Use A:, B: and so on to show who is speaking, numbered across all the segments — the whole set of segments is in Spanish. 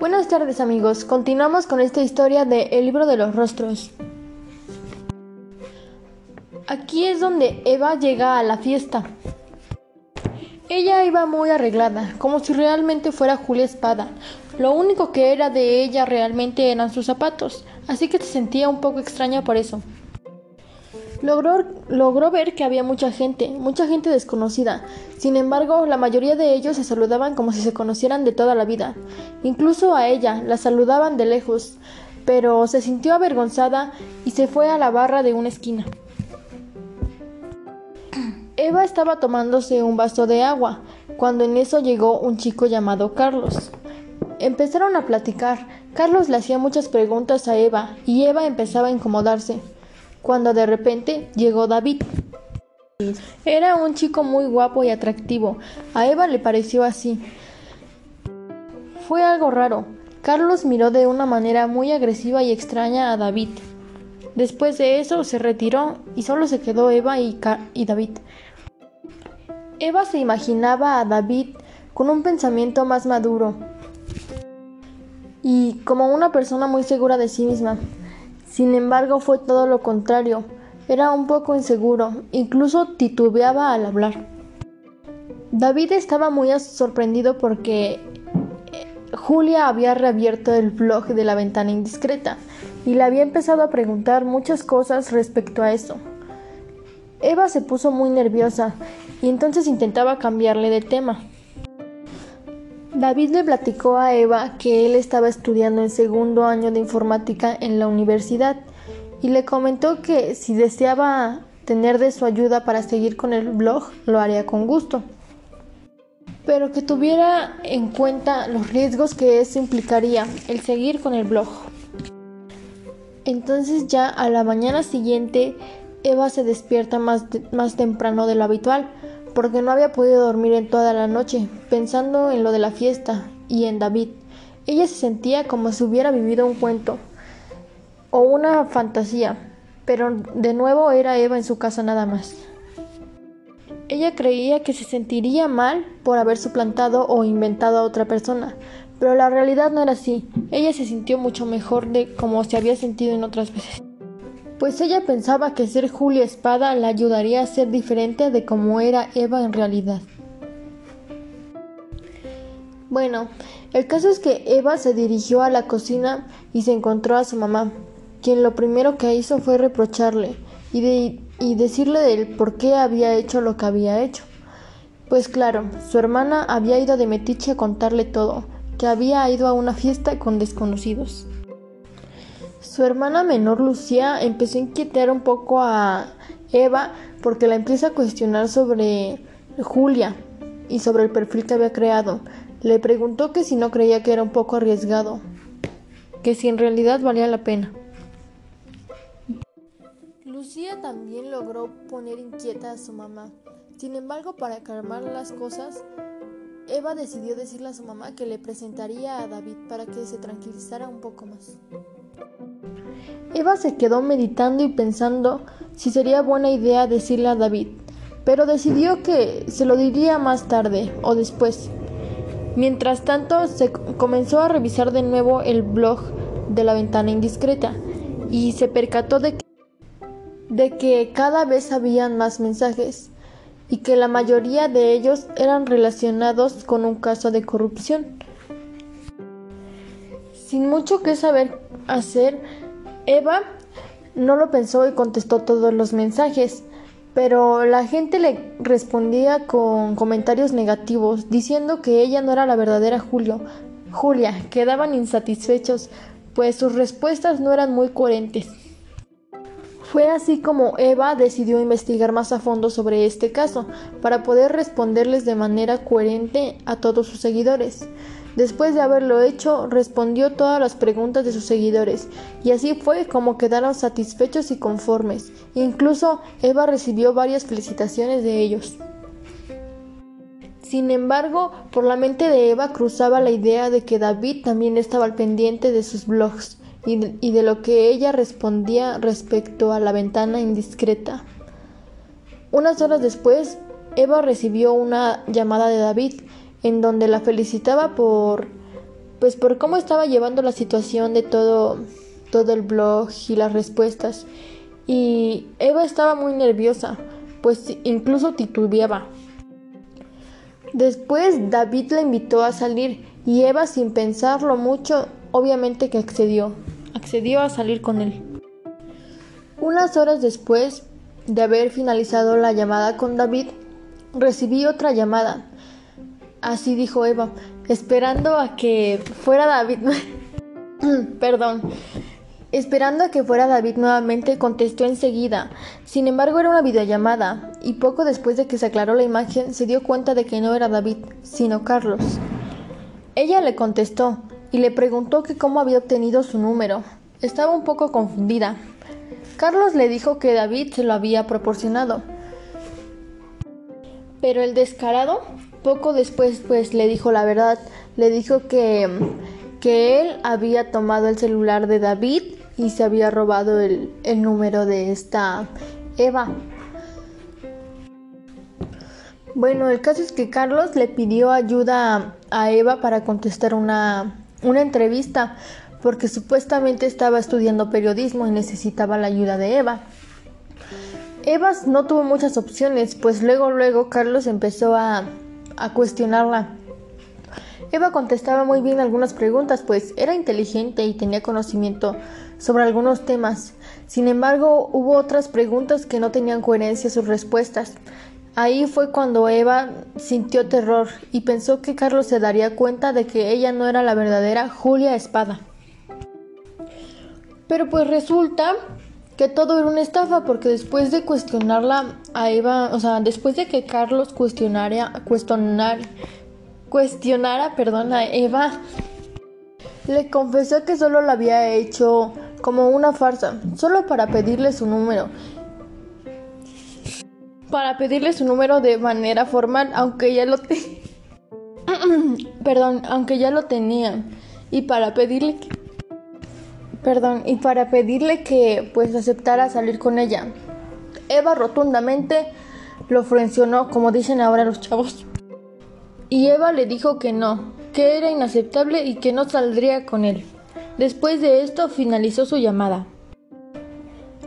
A: Buenas tardes amigos, continuamos con esta historia de El libro de los rostros. Aquí es donde Eva llega a la fiesta. Ella iba muy arreglada, como si realmente fuera Julia Espada. Lo único que era de ella realmente eran sus zapatos, así que se sentía un poco extraña por eso. Logró, logró, ver que había mucha gente, mucha gente desconocida. Sin embargo, la mayoría de ellos se saludaban como si se conocieran de toda la vida. Incluso a ella la saludaban de lejos, pero se sintió avergonzada y se fue a la barra de una esquina. Eva estaba tomándose un vaso de agua, cuando en eso llegó un chico llamado Carlos. Empezaron a platicar. Carlos le hacía muchas preguntas a Eva y Eva empezaba a incomodarse, cuando de repente llegó David. Era un chico muy guapo y atractivo. A Eva le pareció así. Fue algo raro. Carlos miró de una manera muy agresiva y extraña a David. Después de eso se retiró y solo se quedó Eva y, y David. Eva se imaginaba a David con un pensamiento más maduro y como una persona muy segura de sí misma. Sin embargo, fue todo lo contrario. Era un poco inseguro, incluso titubeaba al hablar. David estaba muy sorprendido porque eh, Julia había reabierto el blog de la ventana indiscreta y le había empezado a preguntar muchas cosas respecto a eso. Eva se puso muy nerviosa y entonces intentaba cambiarle de tema. David le platicó a Eva que él estaba estudiando en segundo año de informática en la universidad y le comentó que si deseaba tener de su ayuda para seguir con el blog, lo haría con gusto. Pero que tuviera en cuenta los riesgos que eso implicaría, el seguir con el blog. Entonces ya a la mañana siguiente Eva se despierta más, más temprano de lo habitual, porque no había podido dormir en toda la noche, pensando en lo de la fiesta y en David. Ella se sentía como si hubiera vivido un cuento o una fantasía, pero de nuevo era Eva en su casa nada más. Ella creía que se sentiría mal por haber suplantado o inventado a otra persona, pero la realidad no era así. Ella se sintió mucho mejor de como se había sentido en otras veces pues ella pensaba que ser Julia Espada la ayudaría a ser diferente de como era Eva en realidad. Bueno, el caso es que Eva se dirigió a la cocina y se encontró a su mamá, quien lo primero que hizo fue reprocharle y, decirle del por qué había hecho lo que había hecho. Pues claro, su hermana había ido de Metiche a contarle todo, que había ido a una fiesta con desconocidos. Su hermana menor Lucía empezó a inquietar un poco a Eva porque la empieza a cuestionar sobre Julia y sobre el perfil que había creado. Le preguntó que si no creía que era un poco arriesgado, que si en realidad valía la pena. Lucía también logró poner inquieta a su mamá. Sin embargo, para calmar las cosas, Eva decidió decirle a su mamá que le presentaría a David para que se tranquilizara un poco más. Eva se quedó meditando y pensando si sería buena idea decirle a David, pero decidió que se lo diría más tarde o después. Mientras tanto, se comenzó a revisar de nuevo el blog de la ventana indiscreta y se percató de que, de que cada vez habían más mensajes y que la mayoría de ellos eran relacionados con un caso de corrupción. Sin mucho que saber hacer, Eva no lo pensó y contestó todos los mensajes, pero la gente le respondía con comentarios negativos, diciendo que ella no era la verdadera Julio. Julia, quedaban insatisfechos, pues sus respuestas no eran muy coherentes. Fue así como Eva decidió investigar más a fondo sobre este caso, para poder responderles de manera coherente a todos sus seguidores. Después de haberlo hecho, respondió todas las preguntas de sus seguidores, y así fue como quedaron satisfechos y conformes. Incluso Eva recibió varias felicitaciones de ellos. Sin embargo, por la mente de Eva cruzaba la idea de que David también estaba al pendiente de sus blogs y de, y de lo que ella respondía respecto a la ventana indiscreta. Unas horas después, Eva recibió una llamada de David en donde la felicitaba por pues por cómo estaba llevando la situación de todo, todo el blog y las respuestas. Y Eva estaba muy nerviosa, pues incluso titubeaba. Después David la invitó a salir y Eva sin pensarlo mucho, obviamente que accedió. Accedió a salir con él. Unas horas después de haber finalizado la llamada con David, recibí otra llamada. Así dijo Eva, esperando a que fuera David. Perdón. Esperando a que fuera David nuevamente, contestó enseguida. Sin embargo, era una videollamada, y poco después de que se aclaró la imagen, se dio cuenta de que no era David, sino Carlos. Ella le contestó y le preguntó que cómo había obtenido su número. Estaba un poco confundida. Carlos le dijo que David se lo había proporcionado. Pero el descarado poco después pues le dijo la verdad, le dijo que, que él había tomado el celular de David y se había robado el, el número de esta Eva. Bueno, el caso es que Carlos le pidió ayuda a Eva para contestar una, una entrevista porque supuestamente estaba estudiando periodismo y necesitaba la ayuda de Eva. Eva no tuvo muchas opciones, pues luego luego Carlos empezó a, a cuestionarla. Eva contestaba muy bien algunas preguntas, pues era inteligente y tenía conocimiento sobre algunos temas. Sin embargo, hubo otras preguntas que no tenían coherencia sus respuestas. Ahí fue cuando Eva sintió terror y pensó que Carlos se daría cuenta de que ella no era la verdadera Julia Espada. Pero pues resulta que todo era una estafa porque después de cuestionarla a Eva, o sea, después de que Carlos cuestionara, cuestionar, cuestionara, perdón, a Eva, le confesó que solo la había hecho como una farsa, solo para pedirle su número. Para pedirle su número de manera formal, aunque ya lo te... perdón, aunque ya lo tenía. Y para pedirle que perdón, y para pedirle que pues aceptara salir con ella. Eva rotundamente lo frencionó, como dicen ahora los chavos. Y Eva le dijo que no, que era inaceptable y que no saldría con él. Después de esto finalizó su llamada.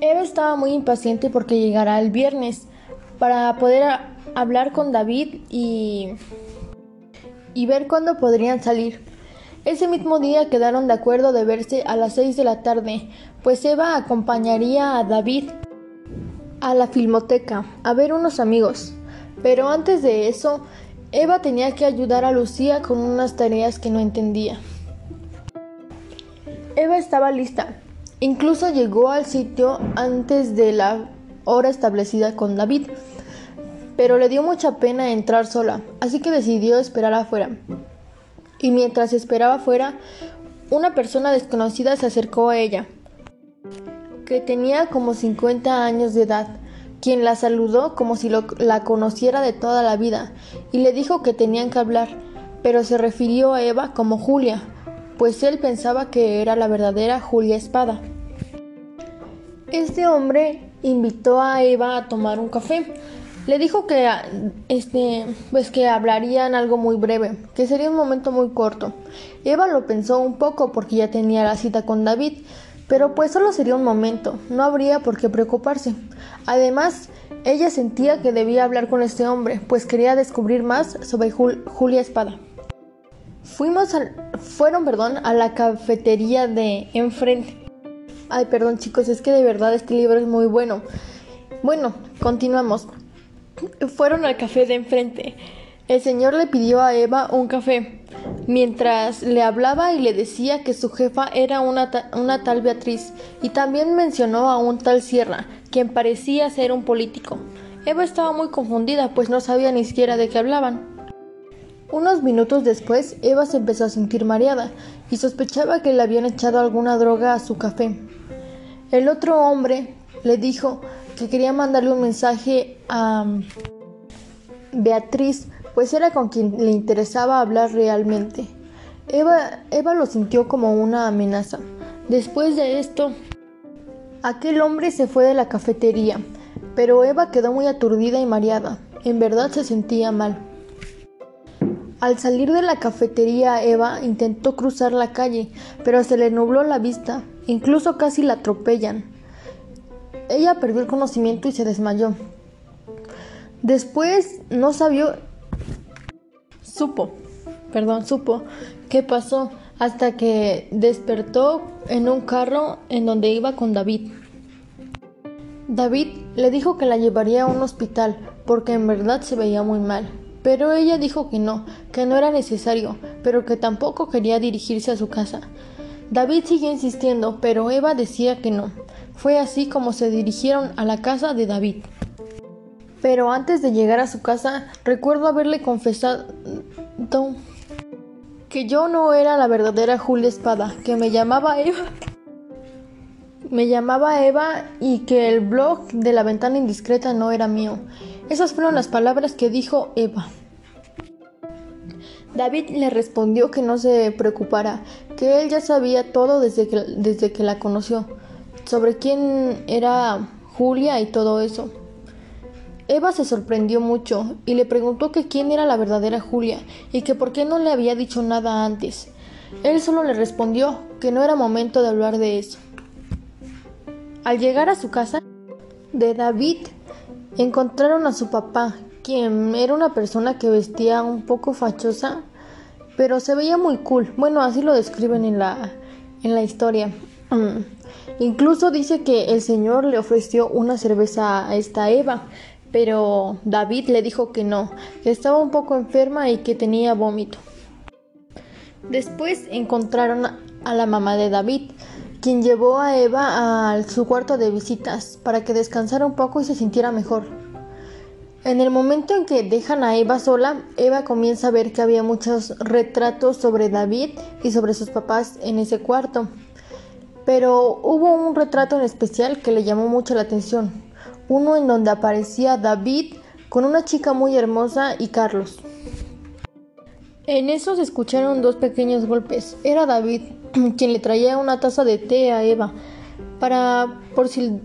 A: Eva estaba muy impaciente porque llegará el viernes para poder hablar con David y, y ver cuándo podrían salir. Ese mismo día quedaron de acuerdo de verse a las seis de la tarde, pues Eva acompañaría a David a la filmoteca a ver unos amigos. Pero antes de eso, Eva tenía que ayudar a Lucía con unas tareas que no entendía. Eva estaba lista. Incluso llegó al sitio antes de la hora establecida con David. Pero le dio mucha pena entrar sola, así que decidió esperar afuera y mientras esperaba afuera, una persona desconocida se acercó a ella, que tenía como 50 años de edad, quien la saludó como si la conociera de toda la vida y le dijo que tenían que hablar, pero se refirió a Eva como Julia, pues él pensaba que era la verdadera Julia Espada. Este hombre invitó a Eva a tomar un café, le dijo que este pues que hablarían algo muy breve, que sería un momento muy corto. Eva lo pensó un poco porque ya tenía la cita con David, pero pues solo sería un momento, no habría por qué preocuparse. Además, ella sentía que debía hablar con este hombre, pues quería descubrir más sobre Julia Espada. Fuimos al, fueron, perdón, a la cafetería de enfrente. Ay, perdón chicos, es que de verdad este libro es muy bueno. Bueno, continuamos. Fueron al café de enfrente. El señor le pidió a Eva un café, mientras le hablaba y le decía que su jefa era una, tal Beatriz, y también mencionó a un tal Sierra, quien parecía ser un político. Eva estaba muy confundida, pues no sabía ni siquiera de qué hablaban. Unos minutos después, Eva se empezó a sentir mareada y sospechaba que le habían echado alguna droga a su café. El otro hombre le dijo que quería mandarle un mensaje a Beatriz, pues era con quien le interesaba hablar realmente. Eva, Eva lo sintió como una amenaza. Después de esto, aquel hombre se fue de la cafetería, pero Eva quedó muy aturdida y mareada. En verdad se sentía mal. Al salir de la cafetería, Eva intentó cruzar la calle, pero se le nubló la vista. Incluso casi la atropellan. Ella perdió el conocimiento y se desmayó. Después no sabió, supo, perdón, supo qué pasó hasta que despertó en un carro en donde iba con David. David le dijo que la llevaría a un hospital porque en verdad se veía muy mal, pero ella dijo que no, que no era necesario, pero que tampoco quería dirigirse a su casa. David siguió insistiendo, pero Eva decía que no. Fue así como se dirigieron a la casa de David. Pero antes de llegar a su casa, recuerdo haberle confesado que yo no era la verdadera Julia Espada, que me llamaba Eva me llamaba Eva y que el blog de la ventana indiscreta no era mío. Esas fueron las palabras que dijo Eva. David le respondió que no se preocupara, que él ya sabía todo desde que, desde que la conoció, sobre quién era Julia y todo eso. Eva se sorprendió mucho y le preguntó que quién era la verdadera Julia y que por qué no le había dicho nada antes. Él solo le respondió que no era momento de hablar de eso. Al llegar a su casa de David, encontraron a su papá, quien era una persona que vestía un poco fachosa, pero se veía muy cool. Bueno, así lo describen en la, en la historia. Mm. Incluso dice que el señor le ofreció una cerveza a esta Eva, pero David le dijo que no, que estaba un poco enferma y que tenía vómito. Después encontraron a la mamá de David, quien llevó a Eva a su cuarto de visitas para que descansara un poco y se sintiera mejor. En el momento en que dejan a Eva sola, Eva comienza a ver que había muchos retratos sobre David y sobre sus papás en ese cuarto. Pero hubo un retrato en especial que le llamó mucho la atención, uno en donde aparecía David con una chica muy hermosa y Carlos. En eso se escucharon dos pequeños golpes. Era David, quien le traía una taza de té a Eva, para por si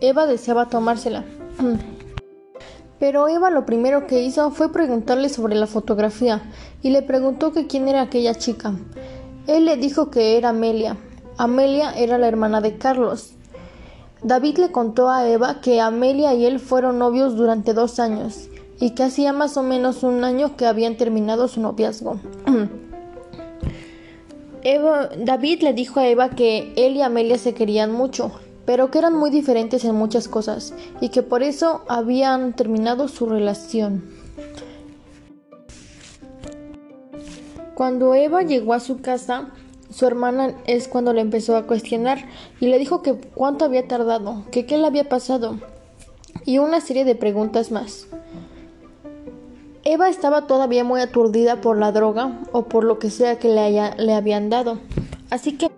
A: Eva deseaba tomársela. Pero Eva lo primero que hizo fue preguntarle sobre la fotografía y le preguntó que quién era aquella chica. Él le dijo que era Amelia. Amelia era la hermana de Carlos. David le contó a Eva que Amelia y él fueron novios durante dos años y que hacía más o menos un año que habían terminado su noviazgo. David le dijo a Eva que él y Amelia se querían mucho, pero que eran muy diferentes en muchas cosas y que por eso habían terminado su relación. Cuando Eva llegó a su casa, su hermana es cuando le empezó a cuestionar y le dijo que cuánto había tardado, que qué le había pasado y una serie de preguntas más. Eva estaba todavía muy aturdida por la droga o por lo que sea que le, haya, le habían dado, así que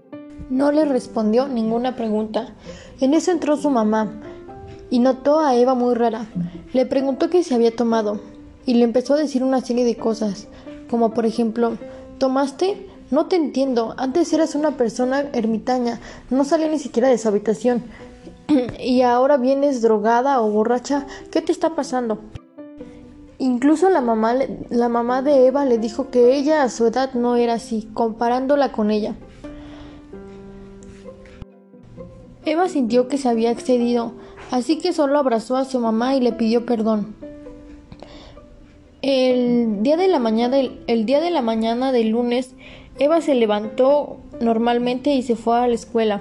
A: no le respondió ninguna pregunta. En eso entró su mamá y notó a Eva muy rara. Le preguntó qué se había tomado y le empezó a decir una serie de cosas, como por ejemplo, ¿tomaste? No te entiendo, antes eras una persona ermitaña, no salía ni siquiera de su habitación. y ahora vienes drogada o borracha, ¿qué te está pasando? Incluso la mamá, la mamá de Eva le dijo que ella a su edad no era así, comparándola con ella. Eva sintió que se había excedido, así que solo abrazó a su mamá y le pidió perdón. El día de la mañana, el día de la mañana del lunes, Eva se levantó normalmente y se fue a la escuela.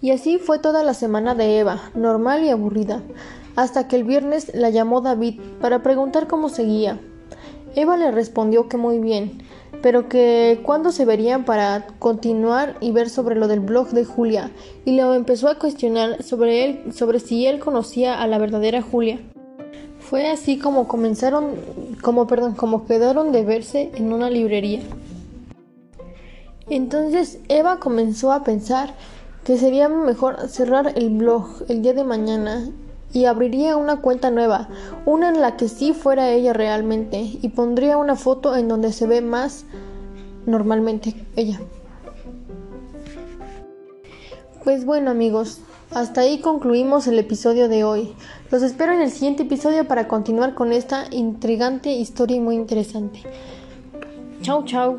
A: Y así fue toda la semana de Eva, normal y aburrida hasta que el viernes la llamó David para preguntar cómo seguía. Eva le respondió que muy bien, pero que cuándo se verían para continuar y ver sobre lo del blog de Julia, y le empezó a cuestionar sobre él, sobre si él conocía a la verdadera Julia. Fue así como comenzaron, como perdón, como quedaron de verse en una librería. Entonces Eva comenzó a pensar que sería mejor cerrar el blog el día de mañana y abriría una cuenta nueva, una en la que sí fuera ella realmente, y pondría una foto en donde se ve más normalmente ella. Pues bueno amigos, hasta ahí concluimos el episodio de hoy. Los espero en el siguiente episodio para continuar con esta intrigante historia y muy interesante. Chao, chao.